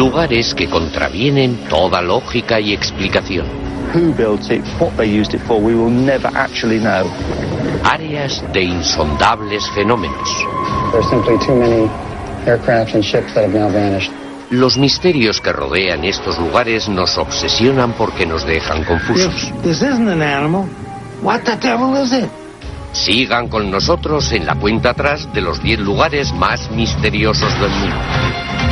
Lugares que contravienen toda lógica y explicación. Áreas de insondables fenómenos. There's simply too many aircraft and ships that have now vanished. Los misterios que rodean estos lugares nos obsesionan porque nos dejan confusos. This isn't an animal. What the devil is it? Sigan con nosotros en la cuenta atrás de los 10 lugares más misteriosos del mundo.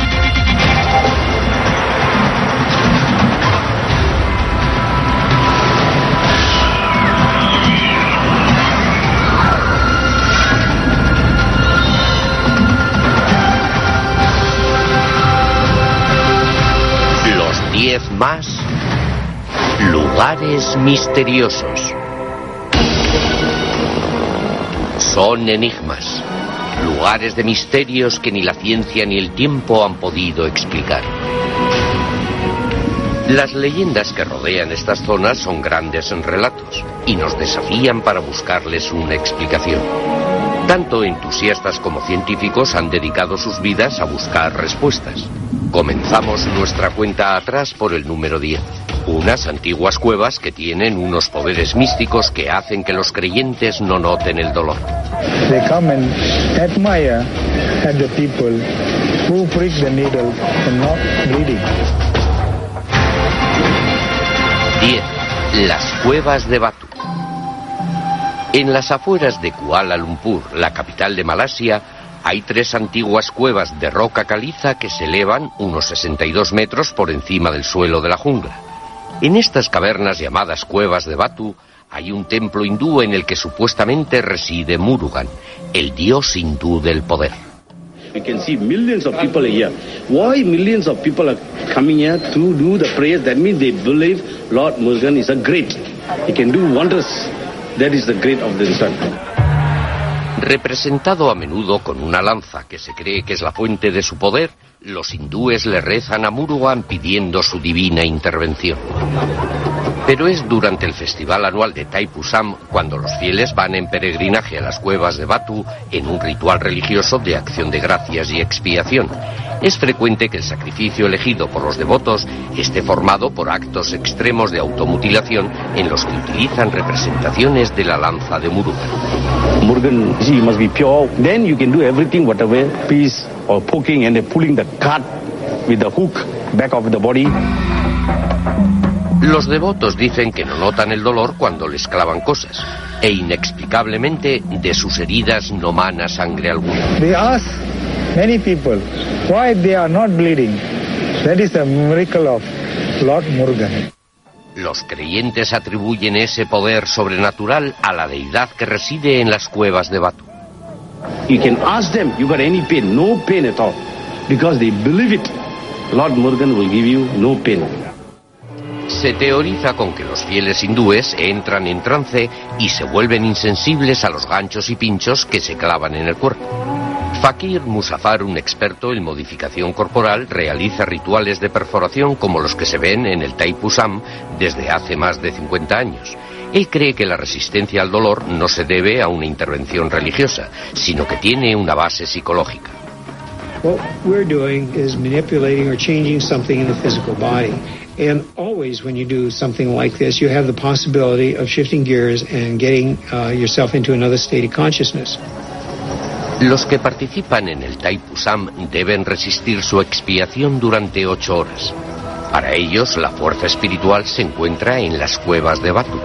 Más lugares misteriosos. Son enigmas, lugares de misterios que ni la ciencia ni el tiempo han podido explicar. Las leyendas que rodean estas zonas son grandes en relatos y nos desafían para buscarles una explicación. Tanto entusiastas como científicos han dedicado sus vidas a buscar respuestas. Comenzamos nuestra cuenta atrás por el número 10. Unas antiguas cuevas que tienen unos poderes místicos que hacen que los creyentes no noten el dolor. They come and admire at the people who prick the needle and not bleeding. 10. Las cuevas de Batu. En las afueras de Kuala Lumpur, la capital de Malasia, hay tres antiguas cuevas de roca caliza que se elevan unos 62 metros por encima del suelo de la jungla. En estas cavernas llamadas cuevas de Batu hay un templo hindú en el que supuestamente reside Murugan, el dios hindú del poder. We can see millions of people here. Why millions of people are coming here to do the prayers? That means they believe Lord Murugan is a great. He can do wonders. That is the great of the sun. Representado a menudo con una lanza que se cree que es la fuente de su poder, los hindúes le rezan a Murugan pidiendo su divina intervención. Pero es durante el festival anual de Taipusam cuando los fieles van en peregrinaje a las cuevas de Batu en un ritual religioso de acción de gracias y expiación. Es frecuente que el sacrificio elegido por los devotos esté formado por actos extremos de automutilación en los que utilizan representaciones de la lanza de Murugan. Murugan, must be pure. Then you can do everything, whatever piece or poking and pulling the cut with the hook back of the body. Los devotos dicen que no notan el dolor cuando les clavan cosas e inexplicablemente de sus heridas no mana sangre alguna. They ask many people why they are not bleeding. That is a miracle of Lord Murugan. Los creyentes atribuyen ese poder sobrenatural a la deidad que reside en las cuevas de Batu. You can ask them, you got any pain? No pain at all. Because they believe it. Lord Murugan will give you no pain. Se teoriza con que los fieles hindúes entran en trance y se vuelven insensibles a los ganchos y pinchos que se clavan en el cuerpo. Fakir Musafar, un experto en modificación corporal, realiza rituales de perforación como los que se ven en el Taipusam desde hace más de 50 años. Él cree que la resistencia al dolor no se debe a una intervención religiosa, sino que tiene una base psicológica. What we're doing is manipulating or changing something in the physical body. And always, when you do something like this, you have the possibility of shifting gears and getting uh, yourself into another state of consciousness. Los que participan en el Taipusam deben resistir su expiación durante ocho horas. Para ellos, la fuerza espiritual se encuentra en las cuevas de Batu.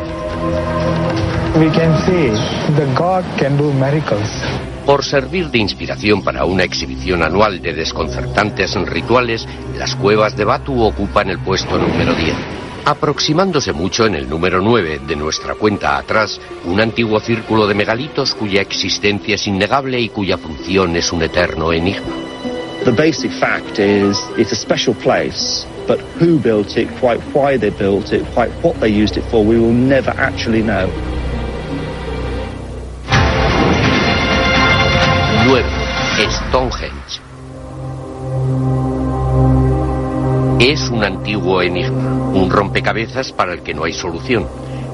We can see the God can do miracles. Por servir de inspiración para una exhibición anual de desconcertantes rituales, las cuevas de Batu ocupan el puesto número 10. Aproximándose mucho en el número 9 de nuestra cuenta atrás, un antiguo círculo de megalitos cuya existencia es innegable y cuya función es un eterno enigma. The basic fact is it's a special place, but who built it, quite why they built it, quite what they used it for, we will never actually know. 9. Stonehenge. Es un antiguo enigma, un rompecabezas para el que no hay solución.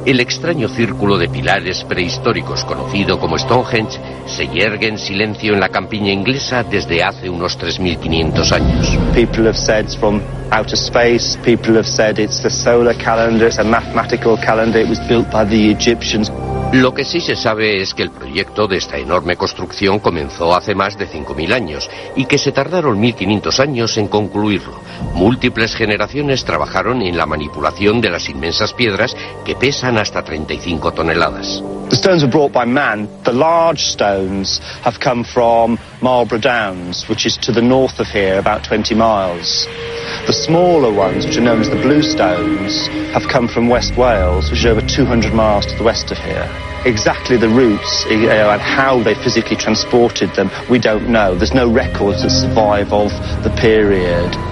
El extraño círculo de pilares prehistóricos conocido como Stonehenge se yergue en silencio en la campiña inglesa desde hace unos 3.500 años. People have said from outer space. People have said it's the solar calendar. It's a mathematical calendar. It was built by the Egyptians. Lo que sí se sabe es que el proyecto de esta enorme construcción comenzó hace más de 5.000 años y que se tardaron 1.500 años en concluirlo. Múltiples generaciones trabajaron en la manipulación de las inmensas piedras que pesan hasta 35 toneladas. The stones were brought by man. The large stones have come from Marlborough Downs, which is to the north of here, about 20 miles. The smaller ones, which are known as the blue stones, have come from West Wales, which is over 200 miles to the west of here. Exactly the routes you know, and how they physically transported them, we don't know. There's no records that survive of the period.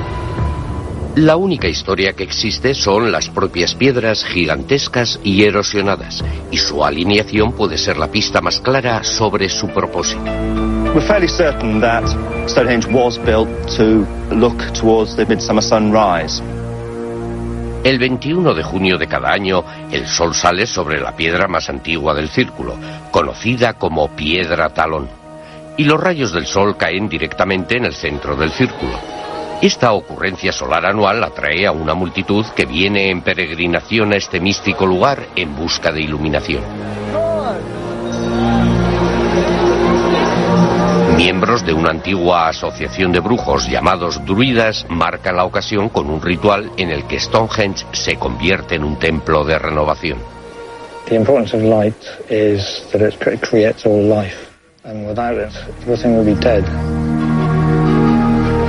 La única historia que existe son las propias piedras gigantescas y erosionadas, y su alineación puede ser la pista más clara sobre su propósito. We're fairly certain that Stonehenge was built to look towards the midsummer sunrise. El 21 de junio de cada año, el sol sale sobre la piedra más antigua del círculo, conocida como piedra talón, y los rayos del sol caen directamente en el centro del círculo. Esta ocurrencia solar anual atrae a una multitud que viene en peregrinación a este místico lugar en busca de iluminación. Miembros de una antigua asociación de brujos llamados druidas marcan la ocasión con un ritual en el que Stonehenge se convierte en un templo de renovación. Light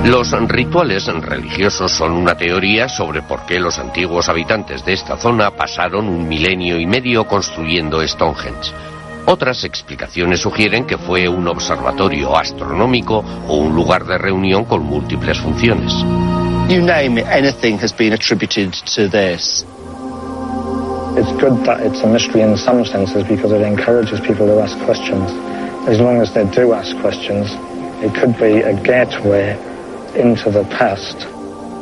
Los rituales religiosos son una teoría sobre por qué los antiguos habitantes de esta zona pasaron un milenio y medio construyendo Stonehenge. Otras explicaciones sugieren que fue un observatorio astronómico o un lugar de reunión con múltiples funciones. You name it, anything has been attributed to this. It's good that it's a mystery in some senses because it encourages people to ask questions. As long as they do ask questions, it could be a gateway.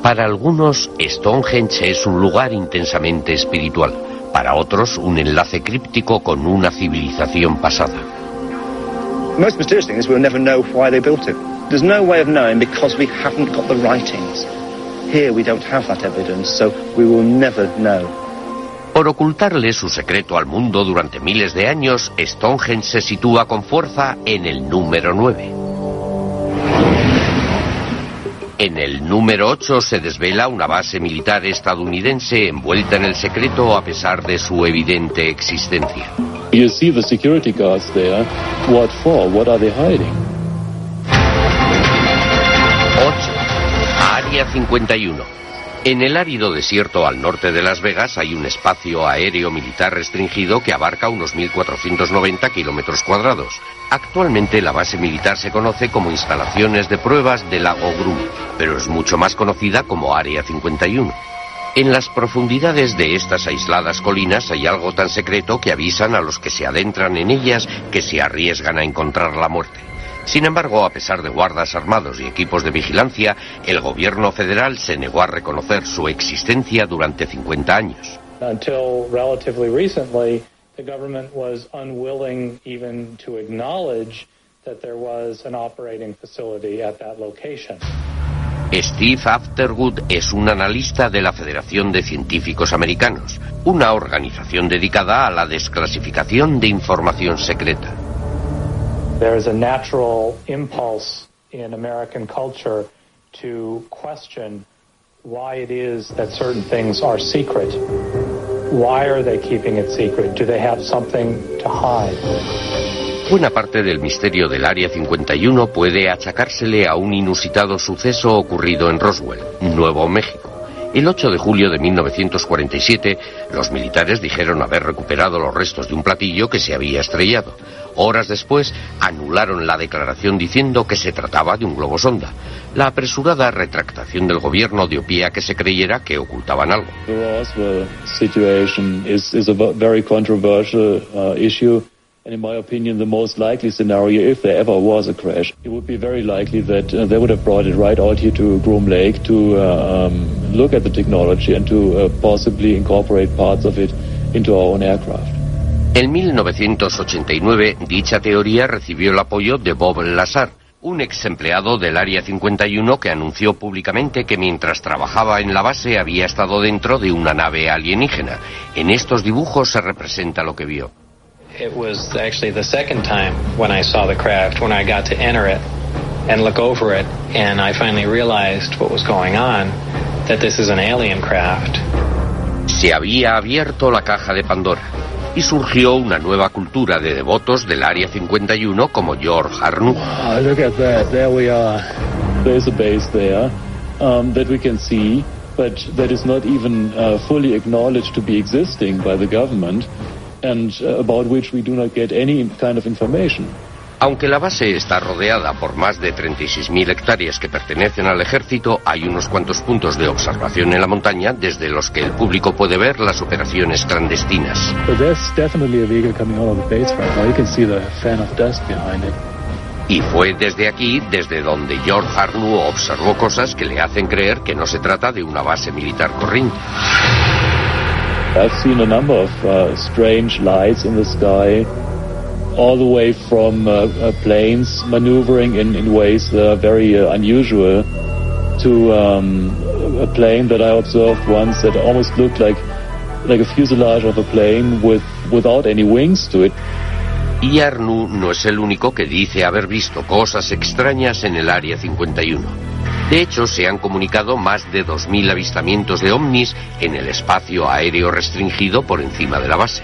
Para algunos, Stonehenge es un lugar intensamente espiritual. Para otros, un enlace críptico con una civilización pasada. The most mysterious thing is we'll never know why they built it. There's no way of knowing because we haven't got the writings. Here we don't have that evidence, so we will never know. Por ocultarle su secreto al mundo durante miles de años, Stonehenge se sitúa con fuerza en el número 9. En el número 8 se desvela una base militar estadounidense envuelta en el secreto a pesar de su evidente existencia. You see the security guards there. What for? What are they hiding? 8. Área 51. En el árido desierto al norte de Las Vegas hay un espacio aéreo militar restringido que abarca unos 1.490 kilómetros cuadrados. Actualmente la base militar se conoce como instalaciones de pruebas del lago Groom, pero es mucho más conocida como Área 51. En las profundidades de estas aisladas colinas hay algo tan secreto que avisan a los que se adentran en ellas que se arriesgan a encontrar la muerte. Sin embargo, a pesar de guardas armados y equipos de vigilancia, el gobierno federal se negó a reconocer su existencia durante 50 años. Until relatively recently, the government was unwilling even to acknowledge that there was an operating facility at that location. Steve Afterwood es un analista de la Federación de Científicos Americanos, una organización dedicada a la desclasificación de información secreta. There is a natural impulse in American culture to question why it is that certain things are secret. Why are they keeping it secret? Do they have something to hide? Buena parte del misterio del Área 51 puede achacársele a un inusitado suceso ocurrido en Roswell, Nuevo México. El 8 de julio de 1947, los militares dijeron haber recuperado los restos de un platillo que se había estrellado. Horas después, anularon la declaración diciendo que se trataba de un globo sonda. La apresurada retractación del gobierno dio pie a que se creyera que ocultaban algo. Uh. And in my opinion, the most likely scenario, if there ever was a crash, it would be very likely that uh, they would have brought it right out here to Groom Lake to uh, um, look at the technology and to uh, possibly incorporate parts of it into our own aircraft. En 1989, dicha teoría recibió el apoyo de Bob Lazar, un ex empleado del Área 51 que anunció públicamente que mientras trabajaba en la base había estado dentro de una nave alienígena. En estos dibujos se representa lo que vio. It was actually the second time when I saw the craft, when I got to enter it and look over it, and I finally realized what was going on, that this is an alien craft. Se había abierto la caja de Pandora y surgió una nueva cultura de devotos del Área 51 como George there um, uh, and uh, about which we do not get any kind of information. Aunque la base está rodeada por más de 36.000 hectáreas que pertenecen al ejército, hay unos cuantos puntos de observación en la montaña desde los que el público puede ver las operaciones clandestinas. Y fue desde aquí desde donde George Arnoux observó cosas que le hacen creer que no se trata de una base militar corriente. I've seen a number of uh, strange lights in the sky. All the way from uh, uh, planes maneuvering in, in ways that are very uh, unusual to um, a plane that I observed once that almost looked like like a fuselage of a plane with without any wings to it. Y Arnoux no es el único que dice haber visto cosas extrañas en el Área 51. De hecho, se han comunicado más de 2.000 avistamientos de ovnis en el espacio aéreo restringido por encima de la base.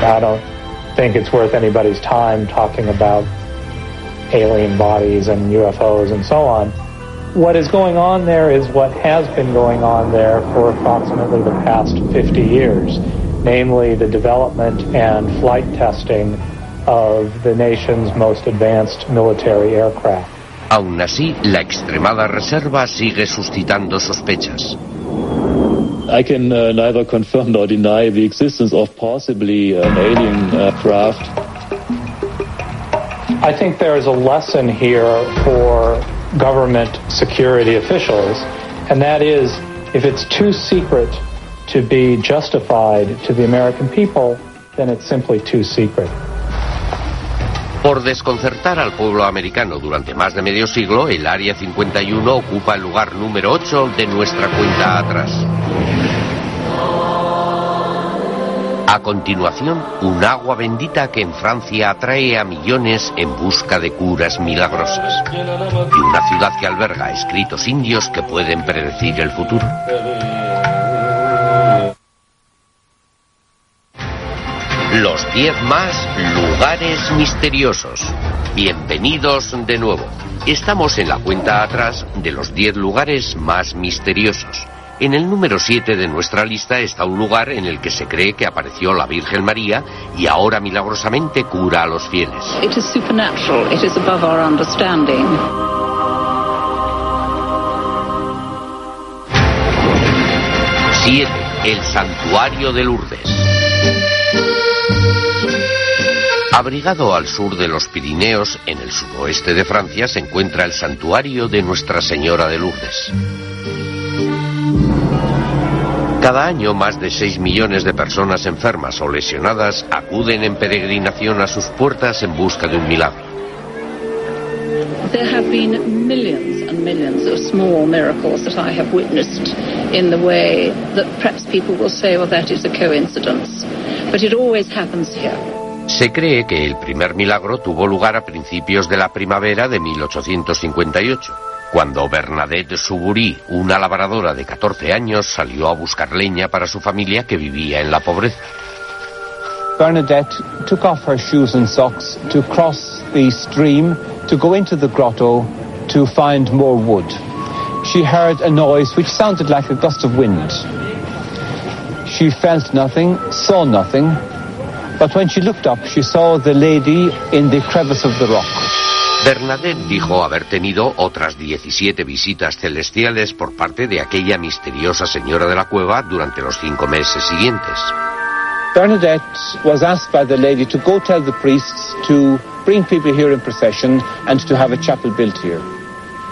Claro. Think it's worth anybody's time talking about alien bodies and UFOs and so on. What is going on there is what has been going on there for approximately the past 50 years, namely the development and flight testing of the nation's most advanced military aircraft. Aún así, la extremada reserva sigue suscitando sospechas. I can uh, neither confirm nor deny the existence of possibly an alien uh, craft. I think there is a lesson here for government security officials, and that is if it's too secret to be justified to the American people, then it's simply too secret. Por desconcertar al pueblo americano durante más de medio siglo, el Área 51 ocupa el lugar número 8 de nuestra cuenta atrás. A continuación, un agua bendita que en Francia atrae a millones en busca de curas milagrosas. Y una ciudad que alberga escritos indios que pueden predecir el futuro. Los 10 más lugares misteriosos. Bienvenidos de nuevo. Estamos en la cuenta atrás de los 10 lugares más misteriosos. En el número 7 de nuestra lista está un lugar en el que se cree que apareció la Virgen María y ahora milagrosamente cura a los fieles. It is supernatural. It is above our understanding. Siete, el santuario de Lourdes. Abrigado al sur de los Pirineos, en el suroeste de Francia, se encuentra el santuario de Nuestra Señora de Lourdes. Cada año más de 6 millones de personas enfermas o lesionadas acuden en peregrinación a sus puertas en busca de un milagro. There have been millions and millions of small miracles that I have witnessed in the way that perhaps people will say, well, that is a coincidence. But it always happens here. Se cree que el primer milagro tuvo lugar a principios de la primavera de 1858, cuando Bernadette Suburí, una labradora de 14 años, salió a buscar leña para su familia que vivía en la pobreza. Bernadette took off her shoes and socks to cross the stream to go into the grotto to find more wood. She heard a noise which sounded like a gust of wind. She felt nothing, saw nothing, but when she looked up, she saw the lady in the crevice of the rock. Bernadette dijo haber tenido otras 17 visitas celestiales por parte de aquella misteriosa señora de la cueva durante los cinco meses siguientes. Bernadette was asked by the lady to go tell the priests to bring people here in procession and to have a chapel built here.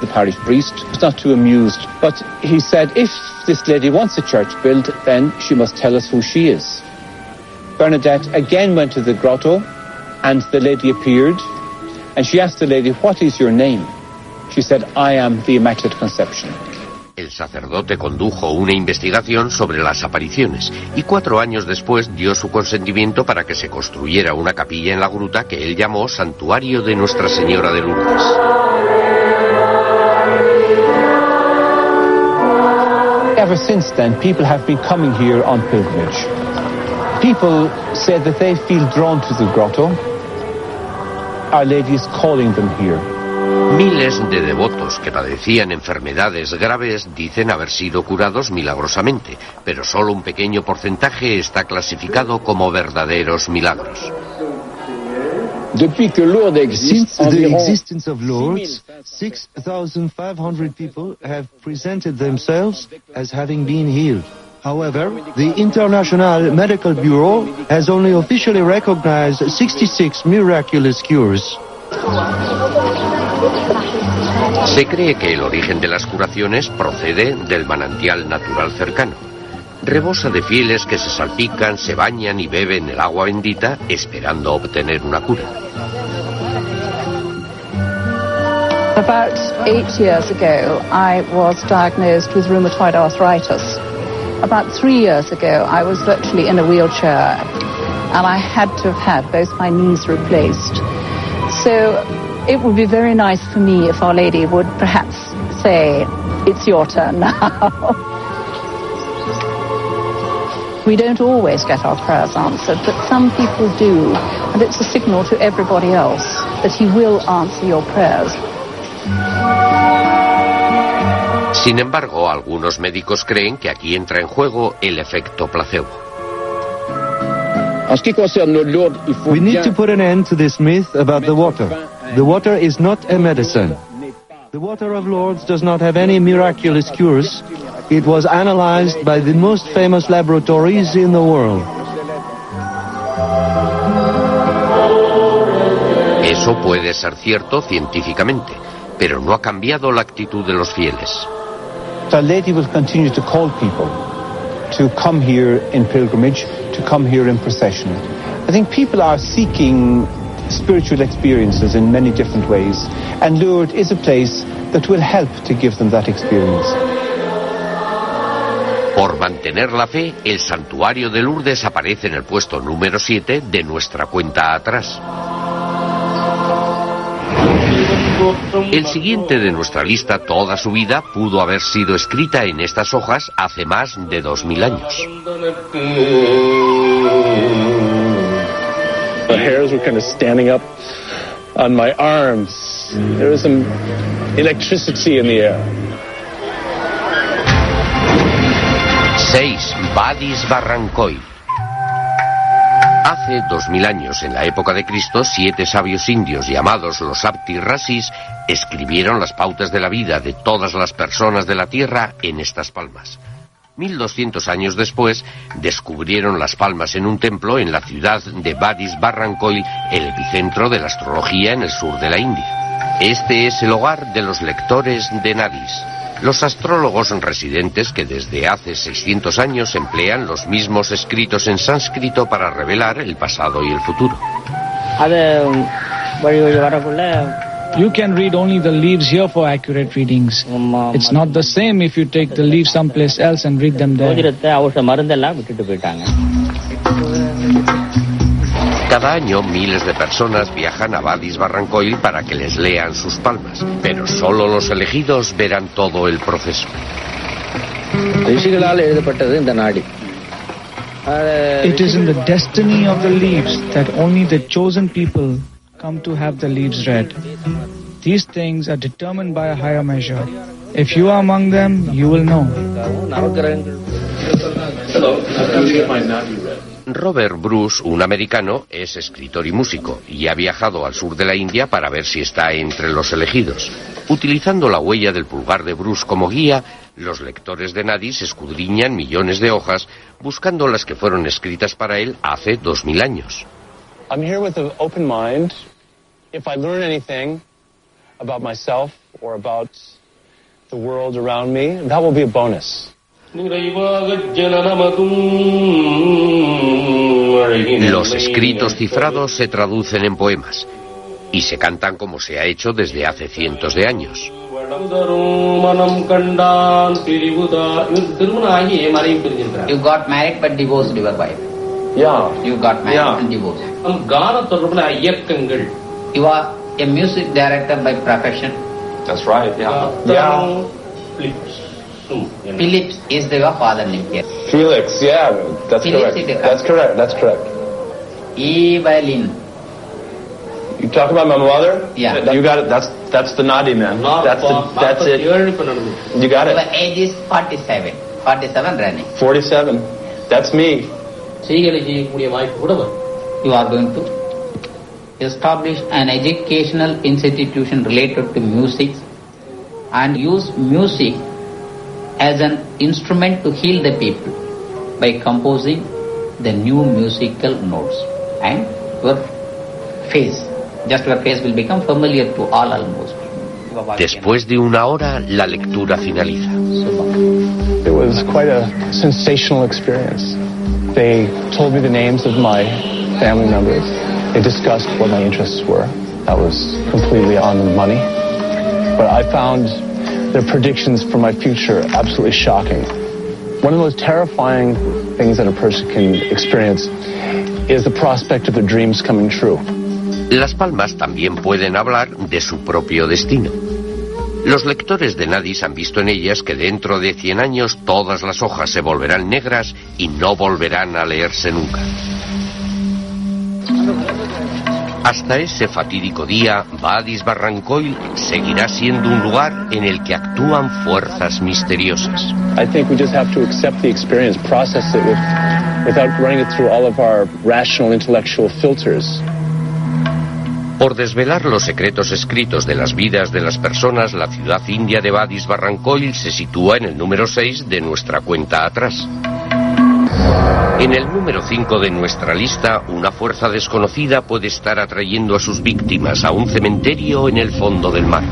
The parish priest was not too amused, but he said if this lady wants a church built, then she must tell us who she is. Bernadette again went to the grotto and the lady appeared and she asked the lady, What is your name? She said, I am the Immaculate Conception. El sacerdote condujo una investigación sobre las apariciones y cuatro años después dio su consentimiento para que se construyera una capilla en la gruta que él llamó Santuario de Nuestra Señora de Lourdes. Ever since then, people have been coming here on pilgrimage. People say that they feel drawn to the grotto. Our Lady is calling them here. Miles de devotos que padecían enfermedades graves dicen haber sido curados milagrosamente, pero solo un pequeño porcentaje está clasificado como verdaderos milagros. Since the existence of Lourdes, 6,500 people have presented themselves as having been healed. However, the International Medical Bureau has only officially recognized 66 miraculous cures. Se cree que el origen de las curaciones procede del manantial natural cercano. Rebosa de fieles que se salpican, se bañan y beben el agua bendita esperando obtener una cura. About eight years ago, I was diagnosed with rheumatoid arthritis. About three years ago, I was virtually in a wheelchair, and I had to have had both my knees replaced. So it would be very nice for me if Our Lady would perhaps say, It's your turn now. we don't always get our prayers answered, but some people do, and it's a signal to everybody else that He will answer your prayers. Sin embargo, algunos médicos creen que aquí entra en juego el efecto placebo. We need to put an end to this myth about the water. The water is not a medicine. The water of Lourdes does not have any miraculous cures. It was analyzed by the most famous laboratories in the world. Eso puede ser cierto científicamente, pero no ha cambiado la actitud de los fieles. Our Lady will continue to call people to come here in pilgrimage, to come here in procession. I think people are seeking spiritual experiences in many different ways, and Lourdes is a place that will help to give them that experience. Por mantener la fe, el santuario de Lourdes aparece en el puesto número 7 de nuestra cuenta atrás. El siguiente de nuestra lista, toda su vida, pudo haber sido escrita en estas hojas hace más de dos mil años. The hairs were kind of standing up on my arms. There was some electricity in the air. 6. Badis Barrancoy. Hace dos mil años, en la época de Cristo, siete sabios indios llamados los Abti Rasis escribieron las pautas de la vida de todas las personas de la tierra en estas palmas. 1200 años después, descubrieron las palmas en un templo en la ciudad de Badis Barrancoy, el epicentro de la astrología en el sur de la India. Este es el hogar de los lectores de Nadis, los astrólogos residentes que desde hace 600 años emplean los mismos escritos en sánscrito para revelar el pasado y el futuro. You can read only the leaves here for accurate readings. It's not the same if you take the leaves someplace else and read them there. Cada año miles de personas viajan a Badis Barrancoil para que les lean sus palmas, pero solo los elegidos verán todo el proceso. It is in the destiny of the leaves that only the chosen people come to have the leaves read. These things are determined by a higher measure. If you are among them, you will know. Robert Bruce, un americano, es escritor y músico y ha viajado al sur de la India para ver si está entre los elegidos. Utilizando la huella del pulgar de Bruce como guía, los lectores de Nadis escudriñan millones de hojas buscando las que fueron escritas para él hace dos mil años. I'm here with an open mind. If I learn anything about myself or about the world around me, that will be a bonus. Los escritos cifrados se traducen en poemas y se cantan como se ha hecho desde hace cientos de años. You got married but divorced your wife. Yeah. You got married Yeah. and divorced. You are a music director by profession. That's right. Yeah. Yeah. Phillips is the father name here. Felix. Yeah. That's Felix correct. That's correct. That's correct. Evelyn. You talk about my mother? Yeah. You got it. That's that's the naughty man. That's the, that's it. You got Your it. age is 47. 47 running. 47. That's me. You are going to establish an educational institution related to music and use music as an instrument to heal the people by composing the new musical notes and your face just your face will become familiar to all almost Después de una hora, la lectura finaliza. It was quite a sensational experience. They told me the names of my family members. They discussed what my interests were. That was completely on the money. But I found their predictions for my future absolutely shocking. One of the most terrifying things that a person can experience is the prospect of their dreams coming true. Las palmas también pueden hablar de su propio destino. Los lectores de Nadis han visto en ellas que dentro de 100 años todas las hojas se volverán negras y no volverán a leerse nunca. Hasta ese fatídico día, Badis Barrancoil seguirá siendo un lugar en el que actúan fuerzas misteriosas. I think we just have to accept the experience, process it with, without running it through all of our rational intellectual filters. Por desvelar los secretos escritos de las vidas de las personas, la ciudad india de Badis Barrancoil se sitúa en el número 6 de nuestra cuenta atrás. En el número 5 de nuestra lista, una fuerza desconocida puede estar atrayendo a sus víctimas a un cementerio en el fondo del mar.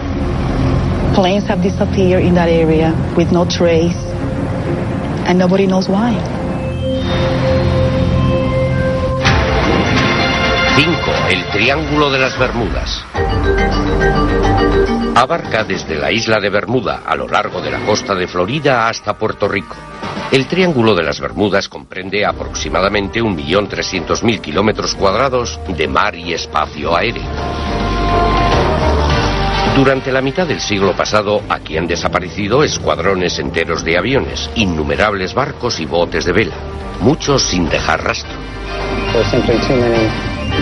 Planes have disappeared in that area with no trace, and nobody knows why. 5. El Triángulo de las Bermudas. Abarca desde la isla de Bermuda a lo largo de la costa de Florida hasta Puerto Rico. El Triángulo de las Bermudas comprende aproximadamente 1.300.000 kilómetros cuadrados de mar y espacio aéreo. Durante la mitad del siglo pasado, aquí han desaparecido escuadrones enteros de aviones, innumerables barcos y botes de vela, muchos sin dejar rastro.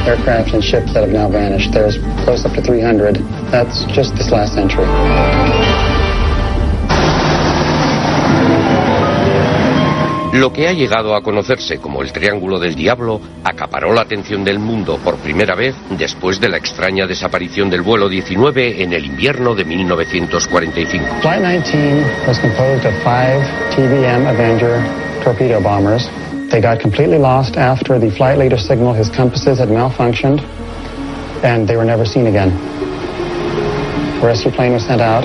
Aircraft and ships that have now vanished. There's close up to 300. That's just this last century. Lo que ha llegado a conocerse como el Triángulo del Diablo acaparó la atención del mundo por primera vez después de la extraña desaparición del vuelo 19 en el invierno de 1945. Flight 19 was composed of five TBM Avenger torpedo bombers. They got completely lost after the flight leader signaled his compasses had malfunctioned, and they were never seen again. A rescue plane was sent out,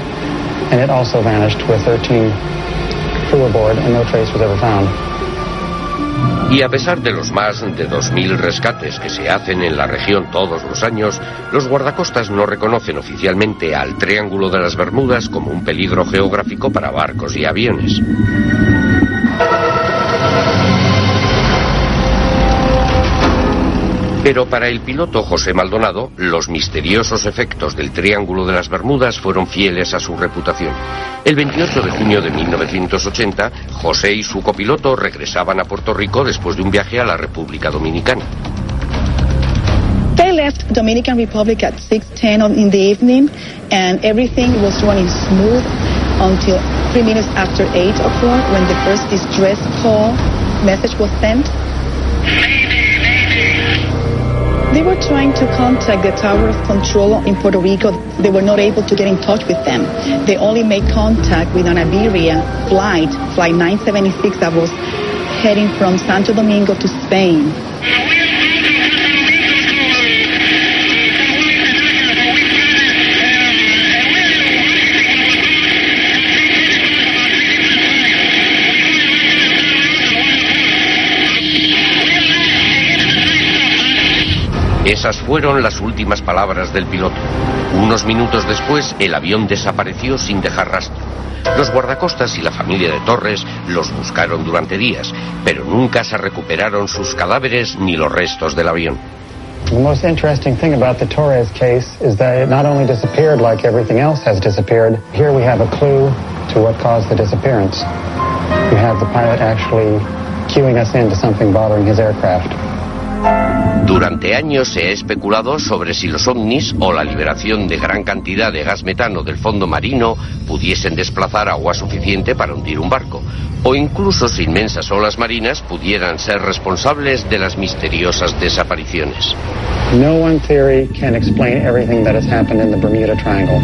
and it also vanished with 13 crew aboard, and no trace was ever found. Y a pesar de los más de 2.000 rescates que se hacen en la región todos los años, los guardacostas no reconocen oficialmente al Triángulo de las Bermudas como un peligro geográfico para barcos y aviones. Pero para el piloto José Maldonado, los misteriosos efectos del Triángulo de las Bermudas fueron fieles a su reputación. El 28 de junio de 1980, José y su copiloto regresaban a Puerto Rico después de un viaje a la República Dominicana. They left Dominican Republic at 6:10 in the evening, and everything was running smooth until three minutes after 8 o'clock when the first distress call message was sent. They were trying to contact the Tower of Control in Puerto Rico. They were not able to get in touch with them. They only made contact with an Iberia flight, Flight 976, that was heading from Santo Domingo to Spain. Esas fueron las últimas palabras del piloto. Unos minutos después, el avión desapareció sin dejar rastro. Los guardacostas y la familia de Torres los buscaron durante días, pero nunca se recuperaron sus cadáveres ni los restos del avión. The most interesting thing about the Torres case is that it not only disappeared like everything else has disappeared, here we have a clue to what caused the disappearance. You have the pilot actually cueing us into something bothering his aircraft. Durante años se ha especulado sobre si los ovnis o la liberación de gran cantidad de gas metano del fondo marino pudiesen desplazar agua suficiente para hundir un barco, o incluso si inmensas olas marinas pudieran ser responsables de las misteriosas desapariciones. No one theory can explain everything that has happened in the Bermuda Triangle.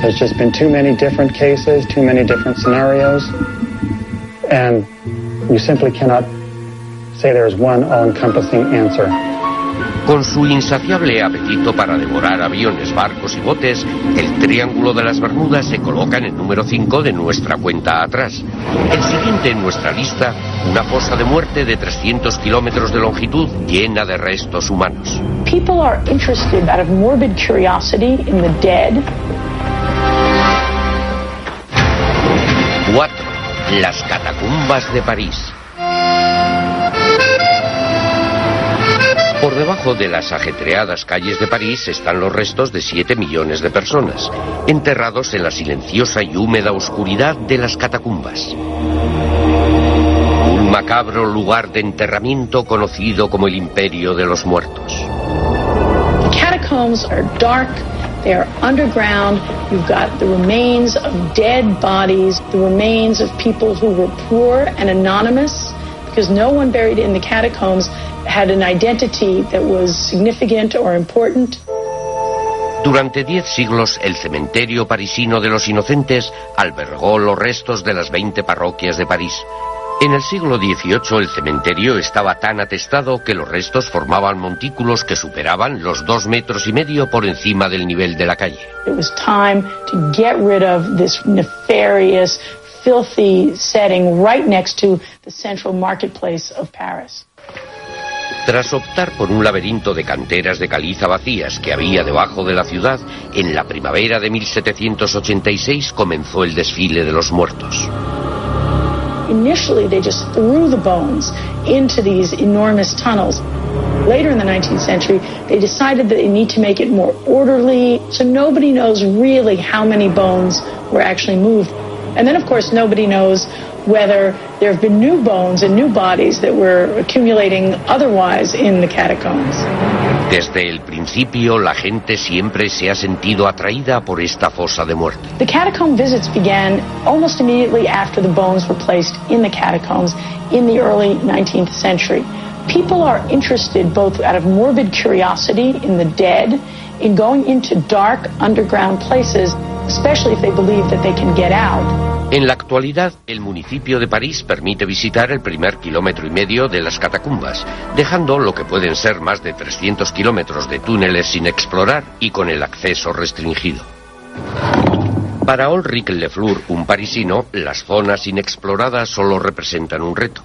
There's just been too many different cases, too many different scenarios, and you simply cannot say there's one all-encompassing answer. Con su insaciable apetito para devorar aviones, barcos y botes, el Triángulo de las Bermudas se coloca en el número 5 de nuestra cuenta atrás. El siguiente en nuestra lista, una fosa de muerte de 300 kilómetros de longitud llena de restos humanos. People are interested out of morbid curiosity in the dead. 4. Las catacumbas de París. Por debajo de las ajetreadas calles de París están los restos de 7 millones de personas, enterrados en la silenciosa y húmeda oscuridad de las catacumbas. Un macabro lugar de enterramiento conocido como el Imperio de los Muertos. Catacombs are dark. They are underground. You've got the remains of dead bodies, the remains of people who were poor and anonymous, because no one buried in the catacombs had an identity that was significant or important. Durante diez siglos, el cementerio parisino de los inocentes albergó los restos de las 20 parroquias de París. En el siglo XVIII el cementerio estaba tan atestado que los restos formaban montículos que superaban los dos metros y medio por encima del nivel de la calle. It was time to get rid of this nefarious, filthy setting right next to the central marketplace of Paris. Tras optar por un laberinto de canteras de caliza vacías que había debajo de la ciudad, en la primavera de 1786 comenzó el desfile de los muertos. Initially, they just threw the bones into these enormous tunnels. Later in the 19th century, they decided that they need to make it more orderly, so nobody knows really how many bones were actually moved. And then, of course, nobody knows whether there have been new bones and new bodies that were accumulating otherwise in the catacombs. Desde el principio, la gente siempre se ha sentido atraída por esta fosa de muerte. The catacomb visits began almost immediately after the bones were placed in the catacombs in the early 19th century. People are interested both out of morbid curiosity in the dead, in going into dark underground places, especially if they believe that they can get out. En la actualidad, el municipio de París permite visitar el primer kilómetro y medio de las catacumbas, dejando lo que pueden ser más de 300 kilómetros de túneles sin explorar y con el acceso restringido. Para Ulrich Lefleur, un parisino, las zonas inexploradas solo representan un reto.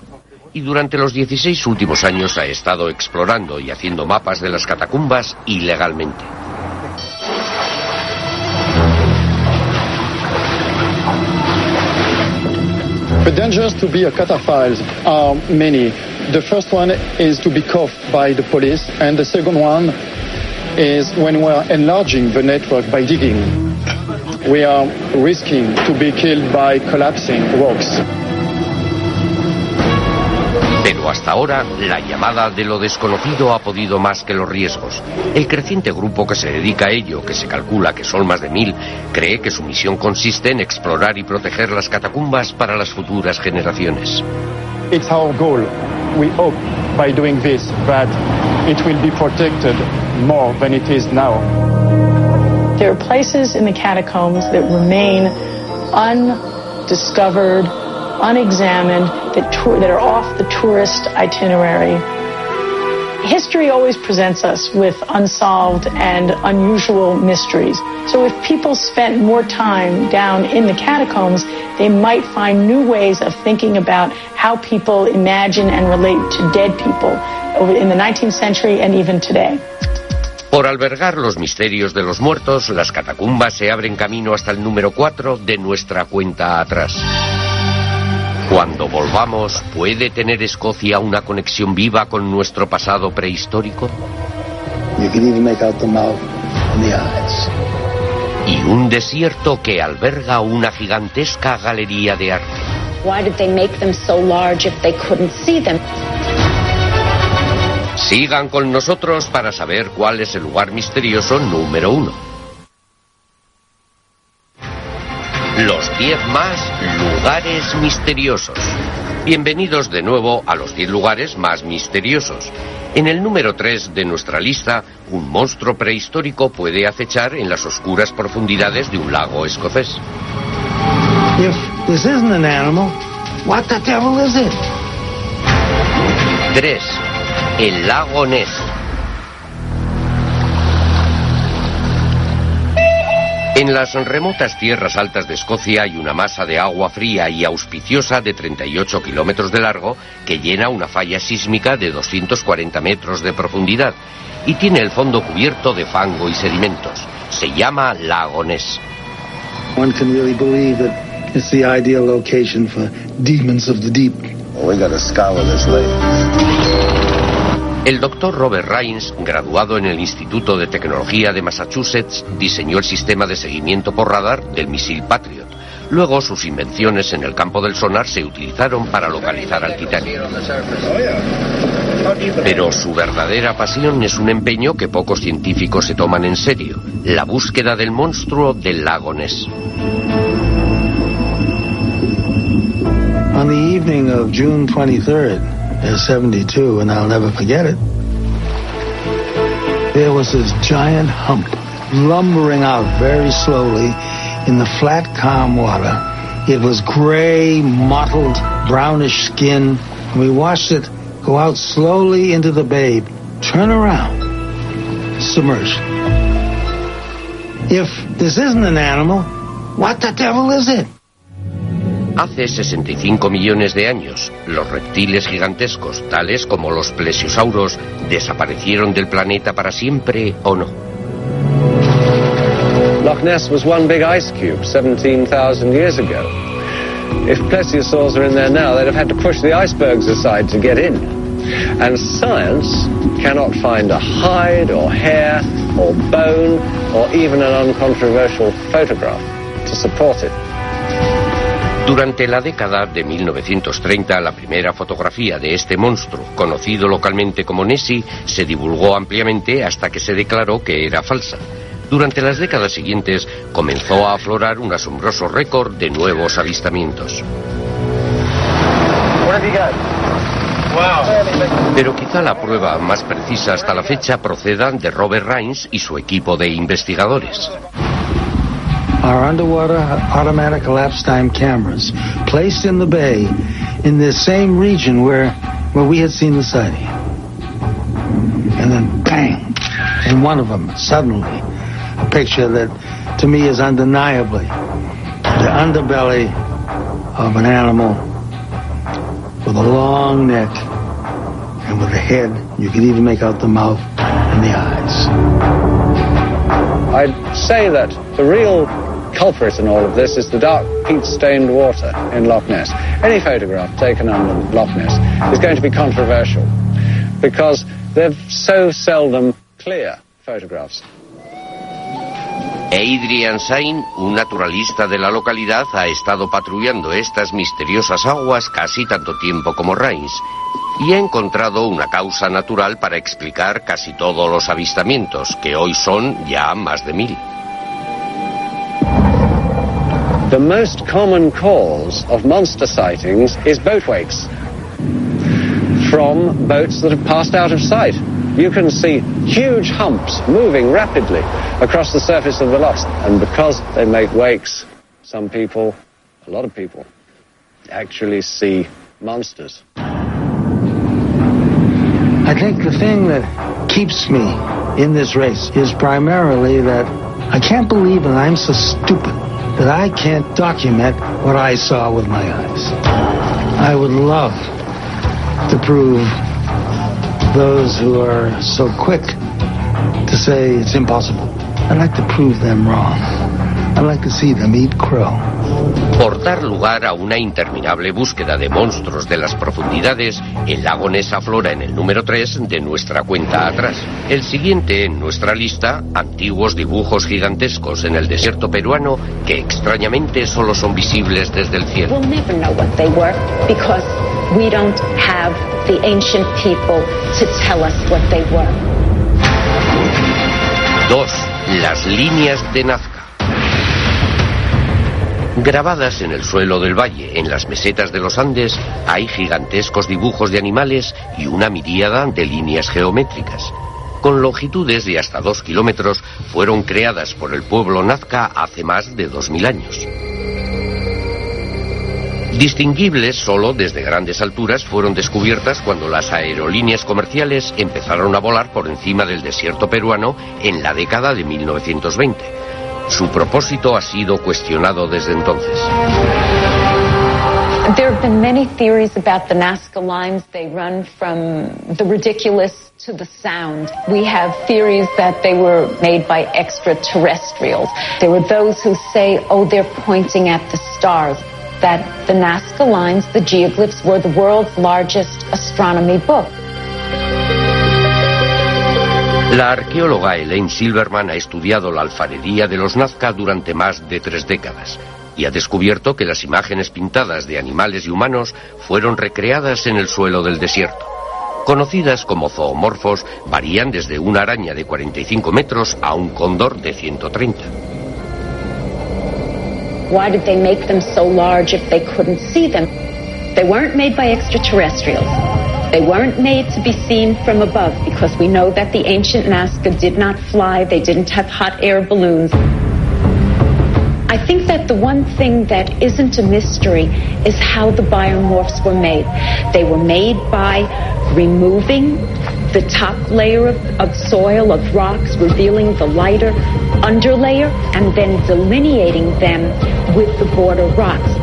Y durante los 16 últimos años ha estado explorando y haciendo mapas de las catacumbas ilegalmente. The dangers to be a cataphile are many. The first one is to be caught by the police, and the second one is when we are enlarging the network by digging. We are risking to be killed by collapsing rocks. Pero hasta ahora, la llamada de lo desconocido ha podido más que los riesgos. El creciente grupo que se dedica a ello, que se calcula que son más de mil, cree que su misión consiste en explorar y proteger las catacumbas para las futuras generaciones. It's our goal. We hope by doing this that it will be protected more than it is now. There are places in the catacombs that remain undiscovered, unexamined, that, tour, that are off the tourist itinerary. History always presents us with unsolved and unusual mysteries. So if people spent more time down in the catacombs, they might find new ways of thinking about how people imagine and relate to dead people in the 19th century and even today. Por albergar los misterios de los muertos, las catacumbas se abren camino hasta el número 4 de nuestra cuenta atrás. Cuando volvamos, ¿puede tener Escocia una conexión viva con nuestro pasado prehistórico? Y un desierto que alberga una gigantesca galería de arte. Why did they make them so large if they couldn't see them? Sigan con nosotros para saber cuál es el lugar misterioso número uno. Los 10 más lugares misteriosos. Bienvenidos de nuevo a los 10 lugares más misteriosos. En el número 3 de nuestra lista, un monstruo prehistórico puede acechar en las oscuras profundidades de un lago escocés. If this isn't an animal, what the devil is it? 3. El lago Ness. En las remotas tierras altas de Escocia hay una masa de agua fría y auspiciosa de 38 kilómetros de largo que llena una falla sísmica de 240 metros de profundidad y tiene el fondo cubierto de fango y sedimentos. Se llama Lago Ness. One can really believe that it's the ideal location for demons of the deep. we gotta scour this lake. El doctor Robert Rains, graduado en el Instituto de Tecnología de Massachusetts, diseñó el sistema de seguimiento por radar del misil Patriot. Luego sus invenciones en el campo del sonar se utilizaron para localizar al Titanic. Pero su verdadera pasión es un empeño que pocos científicos se toman en serio, la búsqueda del monstruo del lago Ness. On the evening of June 23rd, is 72, and I'll never forget it. There was this giant hump lumbering out very slowly in the flat, calm water. It was gray, mottled, brownish skin. We watched it go out slowly into the bay, turn around, submerged. If this isn't an animal, what the devil is it? Hace 65 millones de años, los reptiles gigantescos, tales como los plesiosauros, desaparecieron del planeta para siempre o no. Loch Ness was one big ice cube 17,000 years ago. If plesiosaurs are in there now, they'd have had to push the icebergs aside to get in. And science cannot find a hide or hair or bone or even an uncontroversial photograph to support it. Durante la década de 1930, la primera fotografía de este monstruo, conocido localmente como Nessie, se divulgó ampliamente hasta que se declaró que era falsa. Durante las décadas siguientes comenzó a aflorar un asombroso récord de nuevos avistamientos. Pero quizá la prueba más precisa hasta la fecha proceda de Robert Rains y su equipo de investigadores. Our underwater automatic elapsed time cameras placed in the bay in the same region where, where we had seen the sighting. And then bang, in one of them, suddenly, a picture that to me is undeniably the underbelly of an animal with a long neck and with a head. You can even make out the mouth and the eyes. I'd say that the real culprit in all of this is the dark peat-stained water in Loch Ness. Any photograph taken under Loch Ness is going to be controversial because they're so seldom clear photographs. Adrian Sain, un naturalista de la localidad, ha estado patrullando estas misteriosas aguas casi tanto tiempo como Rains y ha encontrado una causa natural para explicar casi todos los avistamientos, que hoy son ya más de mil. The most common cause of monster sightings is boat wakes from boats that have passed out of sight. You can see huge humps moving rapidly across the surface of the lochs, and because they make wakes, some people, a lot of people, actually see monsters. I think the thing that keeps me in this race is primarily that I can't believe that I'm so stupid that I can't document what I saw with my eyes. I would love to prove those who are so quick to say it's impossible. I'd like to prove them wrong. I'd like to see them eat crow. Por dar lugar a una interminable búsqueda de monstruos de las profundidades, el lago Ness aflora en el número 3 de nuestra cuenta atrás. El siguiente en nuestra lista, antiguos dibujos gigantescos en el desierto peruano que extrañamente solo son visibles desde el cielo. We'll never know what they Grabadas en el suelo del valle, en las mesetas de los Andes, hay gigantescos dibujos de animales y una miríada de líneas geométricas. Con longitudes de hasta dos kilómetros, fueron creadas por el pueblo Nazca hace más de dos mil años. Distinguibles solo desde grandes alturas fueron descubiertas cuando las aerolíneas comerciales empezaron a volar por encima del desierto peruano en la década de 1920. Su propósito ha sido cuestionado desde entonces. There have been many theories about the Nazca lines. They run from the ridiculous to the sound. We have theories that they were made by extraterrestrials. There were those who say, oh, they're pointing at the stars. That the Nazca lines, the geoglyphs, were the world's largest astronomy book. La arqueóloga Elaine Silverman ha estudiado la alfarería de los Nazca durante más de tres décadas y ha descubierto que las imágenes pintadas de animales y humanos fueron recreadas en el suelo del desierto. Conocidas como zoomorfos, varían desde una araña de 45 metros a un cóndor de 130. Why did they make them so large if they couldn't see them? They weren't made by extraterrestrials. They weren't made to be seen from above because we know that the ancient Nazca did not fly, they didn't have hot air balloons. I think that the one thing that isn't a mystery is how the biomorphs were made. They were made by removing the top layer of, of soil, of rocks, revealing the lighter underlayer, and then delineating them with the border rocks.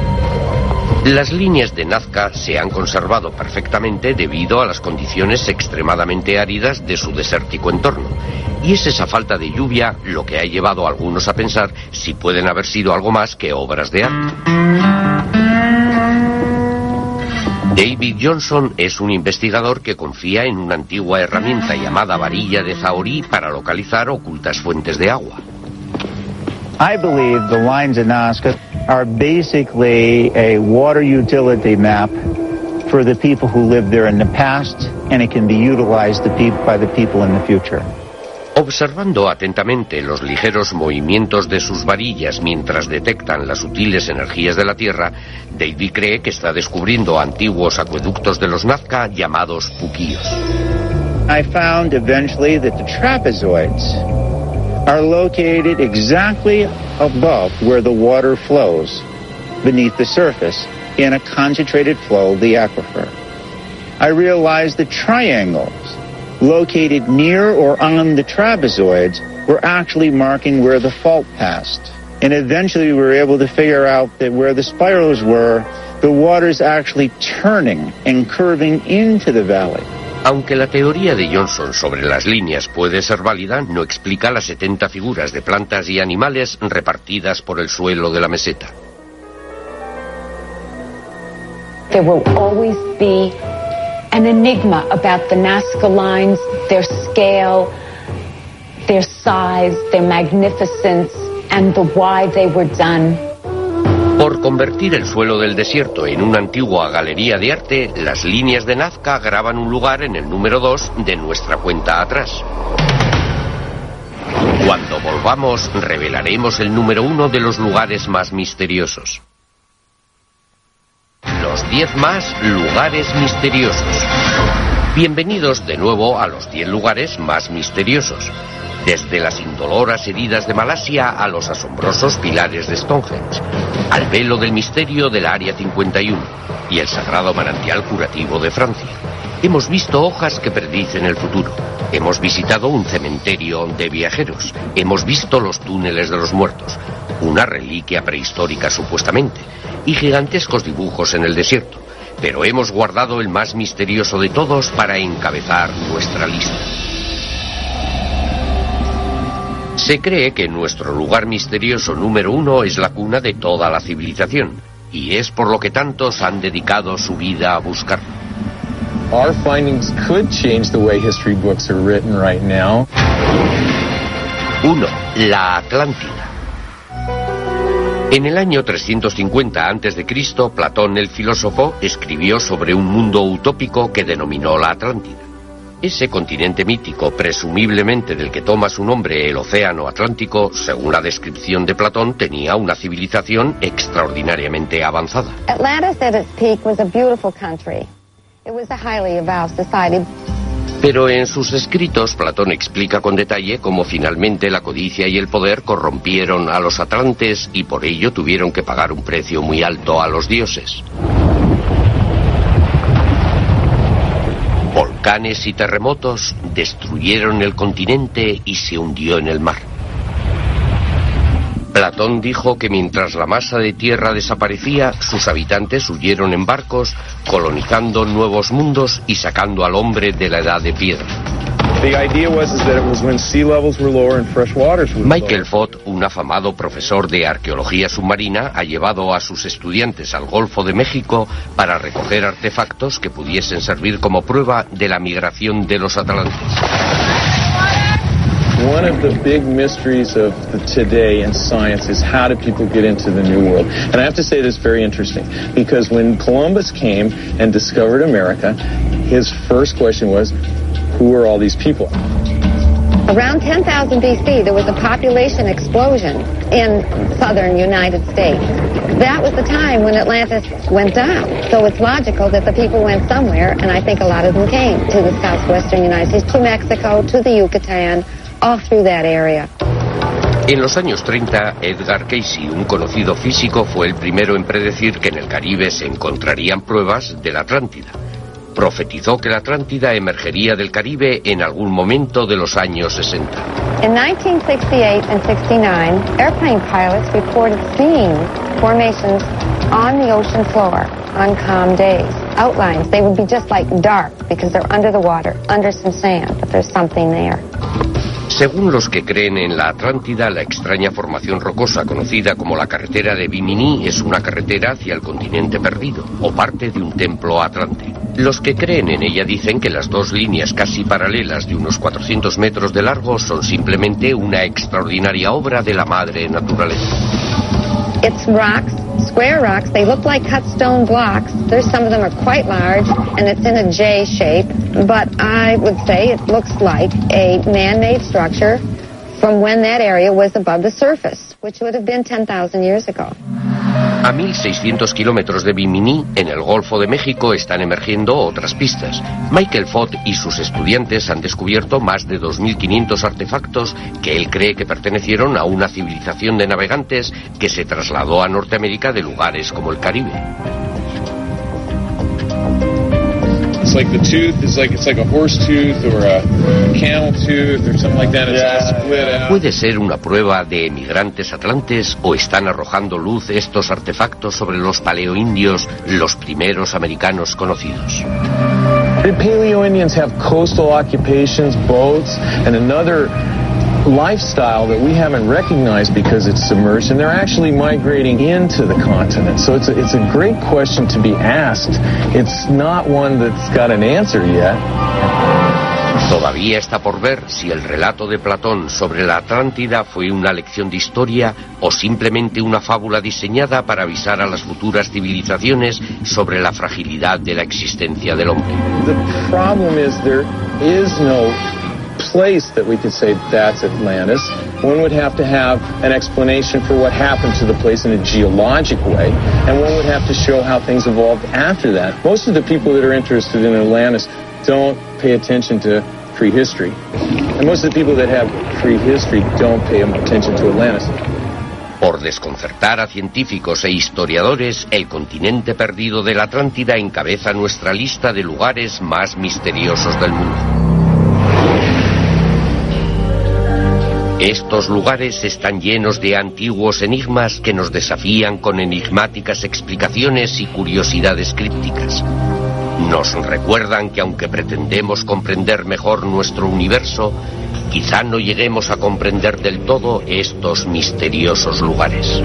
Las líneas de Nazca se han conservado perfectamente debido a las condiciones extremadamente áridas de su desértico entorno. Y es esa falta de lluvia lo que ha llevado a algunos a pensar si pueden haber sido algo más que obras de arte. David Johnson es un investigador que confía en una antigua herramienta llamada varilla de Zahorí para localizar ocultas fuentes de agua. I believe the lines of Nazca are basically a water utility map for the people who lived there in the past, and it can be utilized by the people in the future. Observando atentamente los ligeros movimientos de sus varillas mientras detectan las sutiles energías de la Tierra, David cree que está descubriendo antiguos acueductos de los Nazca llamados puquíos. I found eventually that the trapezoids are located exactly above where the water flows beneath the surface in a concentrated flow of the aquifer. I realized the triangles located near or on the trapezoids were actually marking where the fault passed. And eventually we were able to figure out that where the spirals were, the water's actually turning and curving into the valley. Aunque la teoría de Johnson sobre las líneas puede ser válida, no explica las 70 figuras de plantas y animales repartidas por el suelo de la meseta. There will always be an enigma about the Nazca lines, their scale, their size, their magnificence, and the why they were done. Por convertir el suelo del desierto en una antigua galería de arte, las líneas de Nazca graban un lugar en el número 2 de nuestra cuenta atrás. Cuando volvamos, revelaremos el número uno de los lugares más misteriosos. Los 10 más lugares misteriosos. Bienvenidos de nuevo a los 10 lugares más misteriosos. Desde las indoloras heridas de Malasia a los asombrosos pilares de Stonehenge, al velo del misterio del Área 51 y el sagrado manantial curativo de Francia. Hemos visto hojas que predicen el futuro. Hemos visitado un cementerio de viajeros. Hemos visto los túneles de los muertos, una reliquia prehistórica supuestamente, y gigantescos dibujos en el desierto. Pero hemos guardado el más misterioso de todos para encabezar nuestra lista. Se cree que nuestro lugar misterioso número uno es la cuna de toda la civilización, y es por lo que tantos han dedicado su vida a buscarlo. Our findings could change the way history books are written right now. 1. La Atlántida. En el año 350 a.C., Platón el filósofo escribió sobre un mundo utópico que denominó la Atlántida. Ese continente mítico, presumiblemente del que toma su nombre el Océano Atlántico, según la descripción de Platón, tenía una civilización extraordinariamente avanzada. Atlantis at its peak was a beautiful country. Pero en sus escritos Platón explica con detalle cómo finalmente la codicia y el poder corrompieron a los atlantes y por ello tuvieron que pagar un precio muy alto a los dioses. Volcanes y terremotos destruyeron el continente y se hundió en el mar. Platón dijo que mientras la masa de tierra desaparecía, sus habitantes huyeron en barcos, colonizando nuevos mundos y sacando al hombre de la edad de piedra. Michael Fott, un afamado profesor de arqueología submarina, ha llevado a sus estudiantes al Golfo de México para recoger artefactos que pudiesen servir como prueba de la migración de los atlantes. One of the big mysteries of the today in science is how do people get into the New World? And I have to say this very interesting because when Columbus came and discovered America, his first question was, who are all these people? Around 10,000 BC, there was a population explosion in southern United States. That was the time when Atlantis went down. So it's logical that the people went somewhere, and I think a lot of them came to the southwestern United States, to Mexico, to the Yucatan, all through that area. En los años 30, Edgar Casey, un conocido físico, fue el primero en predecir que en el Caribe se encontrarían pruebas de la Atlántida. Profetizó que la Atlántida emergería del Caribe en algún momento de los años 60. En 1968 and 69, airplane pilots reported seeing formations on the ocean floor on calm days. Outlines, they would be just like dark because they're under the water, under some sand, but there's something there. Según los que creen en la Atlántida, la extraña formación rocosa conocida como la carretera de Bimini es una carretera hacia el continente perdido o parte de un templo atlante. Los que creen en ella dicen que las dos líneas casi paralelas de unos 400 metros de largo son simplemente una extraordinaria obra de la madre naturaleza. Rocks, square rocks. They look like cut stone blocks. There's some of them are quite large, and it's in a J shape. But I would say it looks like a man-made structure from when that area was above the surface, which would have been 10,000 years ago. A 1.600 kilómetros de Bimini, en el Golfo de México, están emergiendo otras pistas. Michael Fott y sus estudiantes han descubierto más de 2.500 artefactos que él cree que pertenecieron a una civilización de navegantes que se trasladó a Norteamérica de lugares como el Caribe. Like the tooth is like it's like a horse tooth or a camel tooth or something like that. It's yeah. split out. Puede ser una prueba de emigrantes atlantes o están arrojando luz estos artefactos sobre los paleoindios, los primeros americanos conocidos. The Paleo Indians have coastal occupations, boats, and another lifestyle that we haven't recognized because it's submerged, and they're actually migrating into the continent. So it's a, it's a great question to be asked. It's not one that's got an answer yet. Todavía está por ver si el relato de Platón sobre la Atlántida fue una lección de historia o simplemente una fábula diseñada para avisar a las futuras civilizaciones sobre la fragilidad de la existencia del hombre. The problem is there is no place that we could say that's Atlantis. One would have to have an explanation for what happened to the place in a geologic way, and one would have to show how things evolved after that. Most of the people that are interested in Atlantis don't pay attention to prehistory. And most of the people that have prehistory don't pay attention to Atlantis. Por desconcertar a científicos e historiadores, el continente perdido de la Atlántida encabeza nuestra lista de lugares más misteriosos del mundo. Estos lugares están llenos de antiguos enigmas que nos desafían con enigmáticas explicaciones y curiosidades crípticas. Nos recuerdan que aunque pretendemos comprender mejor nuestro universo, quizá no lleguemos a comprender del todo estos misteriosos lugares.